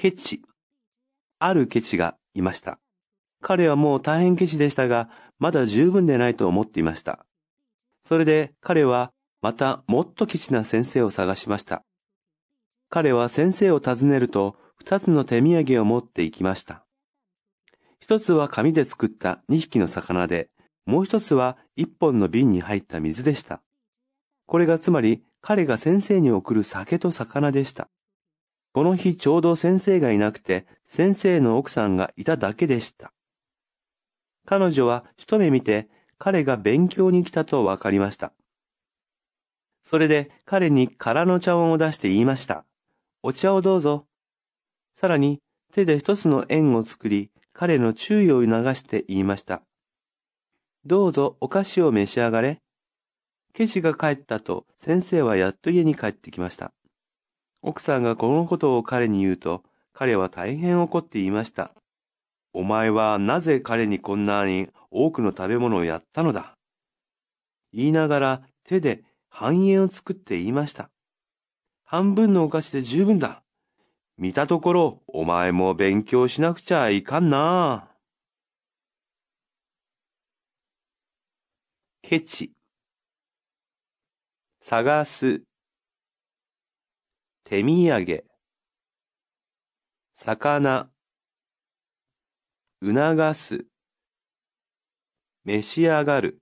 ケチ。あるケチがいました。彼はもう大変ケチでしたが、まだ十分でないと思っていました。それで彼はまたもっとケチな先生を探しました。彼は先生を訪ねると二つの手土産を持って行きました。一つは紙で作った二匹の魚で、もう一つは一本の瓶に入った水でした。これがつまり彼が先生に送る酒と魚でした。この日ちょうど先生がいなくて、先生の奥さんがいただけでした。彼女は一目見て彼が勉強に来たとわかりました。それで彼に空の茶碗を出して言いました。お茶をどうぞ。さらに手で一つの円を作り、彼の注意を促して言いました。どうぞお菓子を召し上がれ。ケシが帰ったと先生はやっと家に帰ってきました。奥さんがこのことを彼に言うと、彼は大変怒っていました。お前はなぜ彼にこんなに多くの食べ物をやったのだ？言いながら手で半円を作って言いました。半分のお菓子で十分だ。見たところ、お前も勉強しなくちゃいかんな。ケチ探す手土産。魚。促す。召し上がる。